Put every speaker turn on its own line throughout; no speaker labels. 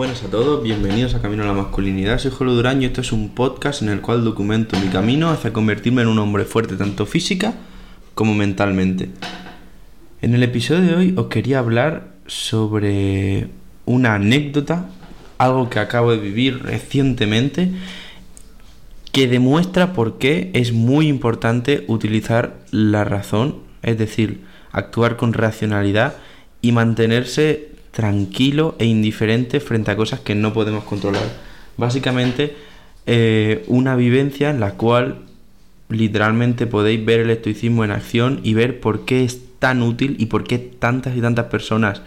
Buenas a todos, bienvenidos a Camino a la Masculinidad. Soy Jolo Duraño y esto es un podcast en el cual documento mi camino hacia convertirme en un hombre fuerte tanto física como mentalmente. En el episodio de hoy os quería hablar sobre una anécdota, algo que acabo de vivir recientemente, que demuestra por qué es muy importante utilizar la razón, es decir, actuar con racionalidad y mantenerse tranquilo e indiferente frente a cosas que no podemos controlar. Básicamente, eh, una vivencia en la cual literalmente podéis ver el estoicismo en acción y ver por qué es tan útil y por qué tantas y tantas personas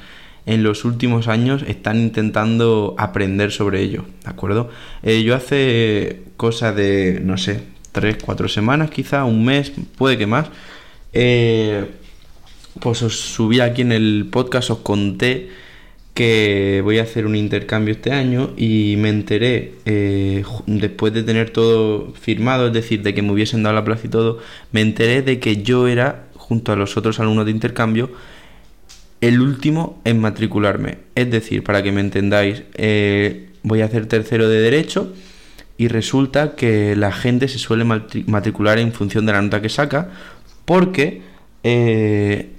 en los últimos años están intentando aprender sobre ello, ¿de acuerdo? Eh, yo hace cosa de, no sé, tres, cuatro semanas quizá, un mes, puede que más, eh, pues os subí aquí en el podcast, os conté que voy a hacer un intercambio este año y me enteré, eh, después de tener todo firmado, es decir, de que me hubiesen dado la plaza y todo, me enteré de que yo era, junto a los otros alumnos de intercambio, el último en matricularme. Es decir, para que me entendáis, eh, voy a hacer tercero de derecho y resulta que la gente se suele matricular en función de la nota que saca porque... Eh,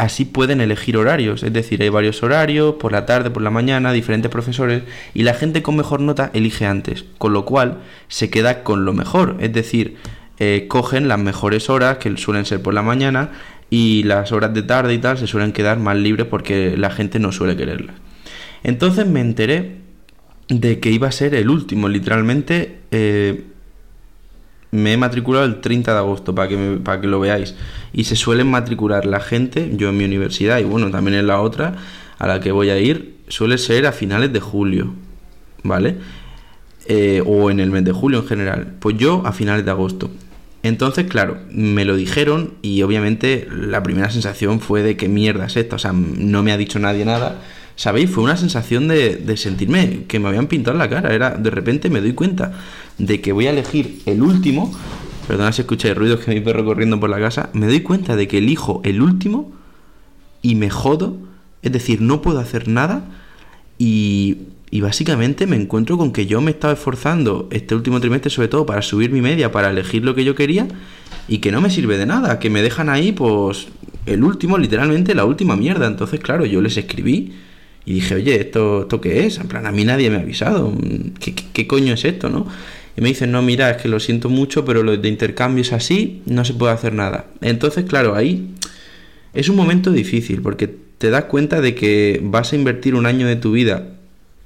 así pueden elegir horarios, es decir, hay varios horarios, por la tarde, por la mañana, diferentes profesores, y la gente con mejor nota elige antes, con lo cual se queda con lo mejor, es decir, eh, cogen las mejores horas, que suelen ser por la mañana, y las horas de tarde y tal se suelen quedar más libres porque la gente no suele quererlas. Entonces me enteré de que iba a ser el último, literalmente eh, me he matriculado el 30 de agosto para que, para que lo veáis. Y se suelen matricular la gente, yo en mi universidad y bueno, también en la otra a la que voy a ir, suele ser a finales de julio, ¿vale? Eh, o en el mes de julio en general. Pues yo a finales de agosto. Entonces, claro, me lo dijeron y obviamente la primera sensación fue de que mierda es esto, o sea, no me ha dicho nadie nada. ¿Sabéis? Fue una sensación de, sentirme que me habían pintado la cara. Era, de repente me doy cuenta de que voy a elegir el último, perdona si escucháis ruidos que mi perro corriendo por la casa, me doy cuenta de que elijo el último y me jodo, es decir, no puedo hacer nada y, y básicamente me encuentro con que yo me estaba esforzando este último trimestre sobre todo para subir mi media, para elegir lo que yo quería y que no me sirve de nada, que me dejan ahí pues el último, literalmente la última mierda. Entonces, claro, yo les escribí y dije, oye, ¿esto, ¿esto qué es? En plan, a mí nadie me ha avisado. ¿Qué, qué coño es esto, no? y me dicen, no, mira, es que lo siento mucho, pero lo de intercambio es así, no se puede hacer nada. Entonces, claro, ahí es un momento difícil porque te das cuenta de que vas a invertir un año de tu vida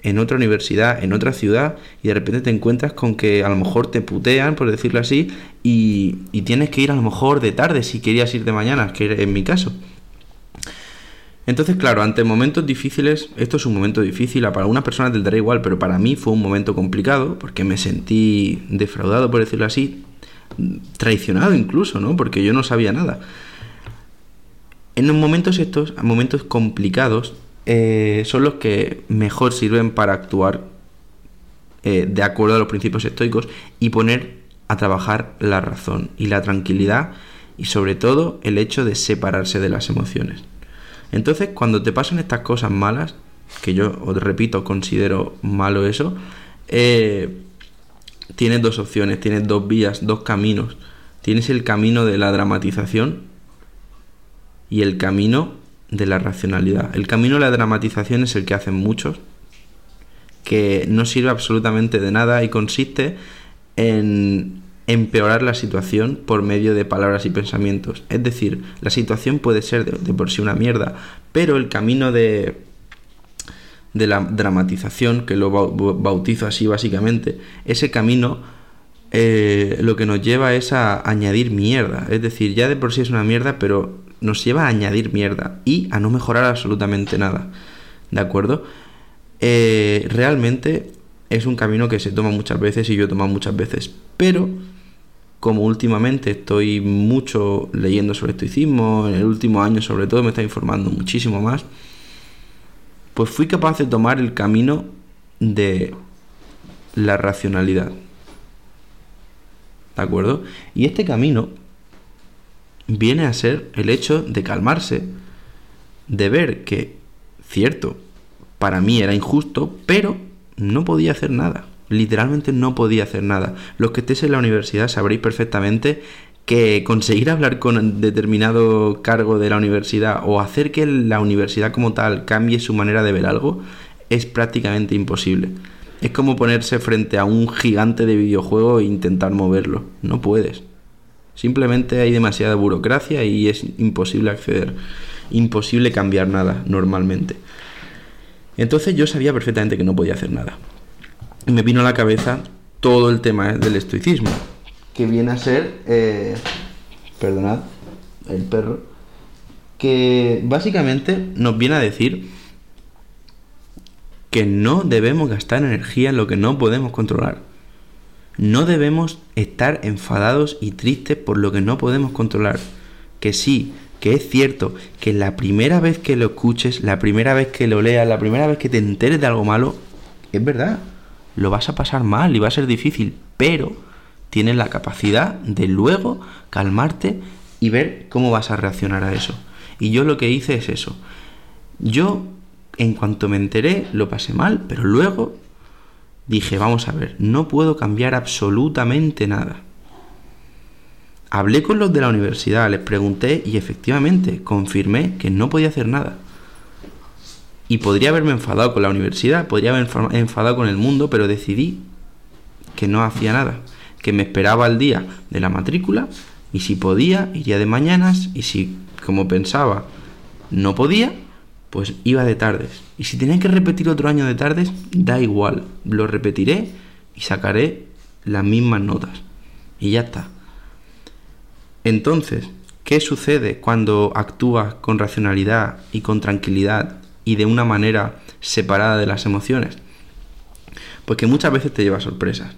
en otra universidad, en otra ciudad, y de repente te encuentras con que a lo mejor te putean, por decirlo así, y, y tienes que ir a lo mejor de tarde si querías ir de mañana, que en mi caso. Entonces, claro, ante momentos difíciles, esto es un momento difícil, para algunas personas te dará igual, pero para mí fue un momento complicado porque me sentí defraudado, por decirlo así, traicionado incluso, ¿no? Porque yo no sabía nada. En los momentos estos, momentos complicados, eh, son los que mejor sirven para actuar eh, de acuerdo a los principios estoicos y poner a trabajar la razón y la tranquilidad y sobre todo el hecho de separarse de las emociones. Entonces, cuando te pasan estas cosas malas, que yo os repito, considero malo eso, eh, tienes dos opciones, tienes dos vías, dos caminos. Tienes el camino de la dramatización y el camino de la racionalidad. El camino de la dramatización es el que hacen muchos, que no sirve absolutamente de nada y consiste en empeorar la situación por medio de palabras y pensamientos. Es decir, la situación puede ser de, por sí una mierda, pero el camino de, de la dramatización, que lo bautizo así básicamente, ese camino eh, lo que nos lleva es a añadir mierda. Es decir, ya de por sí es una mierda, pero nos lleva a añadir mierda y a no mejorar absolutamente nada. ¿De acuerdo? Eh, realmente es un camino que se toma muchas veces y yo he tomado muchas veces, pero como últimamente estoy mucho leyendo sobre estoicismo, en el último año sobre todo me está informando muchísimo más, pues fui capaz de tomar el camino de la racionalidad. ¿De acuerdo? Y este camino viene a ser el hecho de calmarse, de ver que, cierto, para mí era injusto, pero no podía hacer nada. Literalmente no podía hacer nada. Los que estéis en la universidad sabréis perfectamente que conseguir hablar con determinado cargo de la universidad o hacer que la universidad como tal cambie su manera de ver algo es prácticamente imposible. Es como ponerse frente a un gigante de videojuego e intentar moverlo. No puedes. Simplemente hay demasiada burocracia y es imposible acceder. Imposible cambiar nada normalmente. Entonces yo sabía perfectamente que no podía hacer nada. Me vino a la cabeza todo el tema del estoicismo. Que viene a ser... Eh, perdonad, el perro. Que básicamente nos viene a decir que no debemos gastar energía en lo que no podemos controlar. No debemos estar enfadados y tristes por lo que no podemos controlar. Que sí, que es cierto que la primera vez que lo escuches, la primera vez que lo leas, la primera vez que te enteres de algo malo, es verdad, lo vas a pasar mal y va a ser difícil, pero tienes la capacidad de luego calmarte y ver cómo vas a reaccionar a eso. Y yo lo que hice es eso. Yo en cuanto me enteré, lo pasé mal, pero luego dije, vamos a ver, no puedo cambiar absolutamente nada. Hablé con los de la universidad, les pregunté y efectivamente confirmé que no podía hacer nada. Y podría haberme enfadado con la universidad, podría haberme enfadado con el mundo, pero decidí que no hacía nada, que me esperaba el día de la matrícula y si podía, iría de mañanas y si, como pensaba, no podía, pues iba de tardes. Y si tenía que repetir otro año de tardes, da igual, lo repetiré y sacaré las mismas notas. Y ya está. Entonces, ¿qué sucede cuando actúas con racionalidad y con tranquilidad y de una manera separada de las emociones? Pues que muchas veces te lleva sorpresas.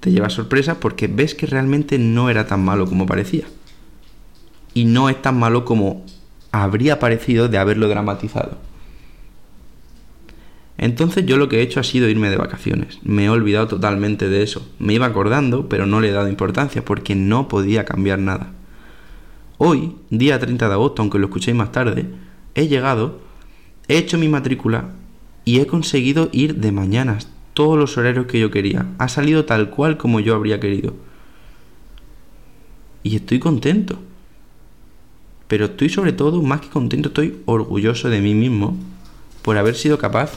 Te lleva sorpresas porque ves que realmente no era tan malo como parecía. Y no es tan malo como habría parecido de haberlo dramatizado. Entonces yo lo que he hecho ha sido irme de vacaciones. Me he olvidado totalmente de eso. Me iba acordando, pero no le he dado importancia porque no podía cambiar nada. Hoy, día 30 de agosto, aunque lo escuchéis más tarde, he llegado, he hecho mi matrícula y he conseguido ir de mañanas todos los horarios que yo quería. Ha salido tal cual como yo habría querido. Y estoy contento. Pero estoy sobre todo, más que contento, estoy orgulloso de mí mismo por haber sido capaz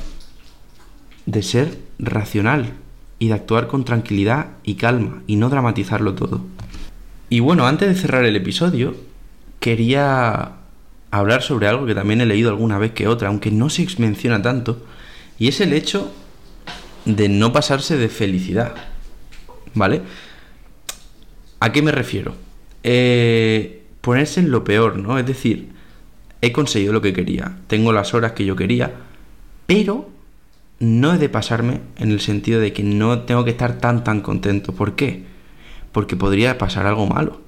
de ser racional y de actuar con tranquilidad y calma y no dramatizarlo todo. Y bueno, antes de cerrar el episodio, quería hablar sobre algo que también he leído alguna vez que otra, aunque no se menciona tanto, y es el hecho de no pasarse de felicidad. ¿Vale? ¿A qué me refiero? Eh, ponerse en lo peor, ¿no? Es decir, he conseguido lo que quería, tengo las horas que yo quería, pero no he de pasarme en el sentido de que no tengo que estar tan tan contento. ¿Por qué? Porque podría pasar algo malo.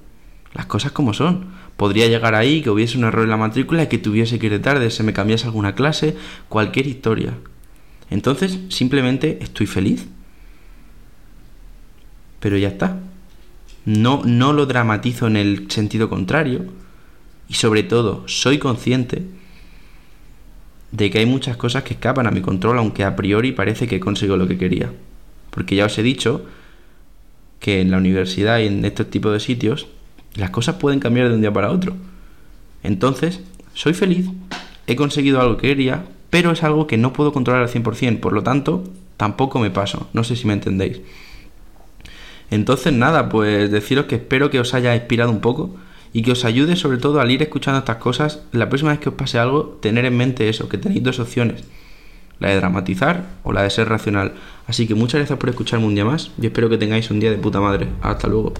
Las cosas como son. Podría llegar ahí, que hubiese un error en la matrícula y que tuviese que ir de tarde, se me cambiase alguna clase, cualquier historia. Entonces, simplemente estoy feliz. Pero ya está. No, no lo dramatizo en el sentido contrario. Y sobre todo, soy consciente de que hay muchas cosas que escapan a mi control, aunque a priori parece que consigo lo que quería. Porque ya os he dicho que en la universidad y en estos tipos de sitios las cosas pueden cambiar de un día para otro. Entonces, soy feliz, he conseguido algo que quería, pero es algo que no puedo controlar al 100%, por lo tanto, tampoco me paso. No sé si me entendéis. Entonces, nada, pues deciros que espero que os haya inspirado un poco y que os ayude sobre todo al ir escuchando estas cosas, la próxima vez que os pase algo, tener en mente eso, que tenéis dos opciones, la de dramatizar o la de ser racional. Así que muchas gracias por escucharme un día más y espero que tengáis un día de puta madre. Hasta luego.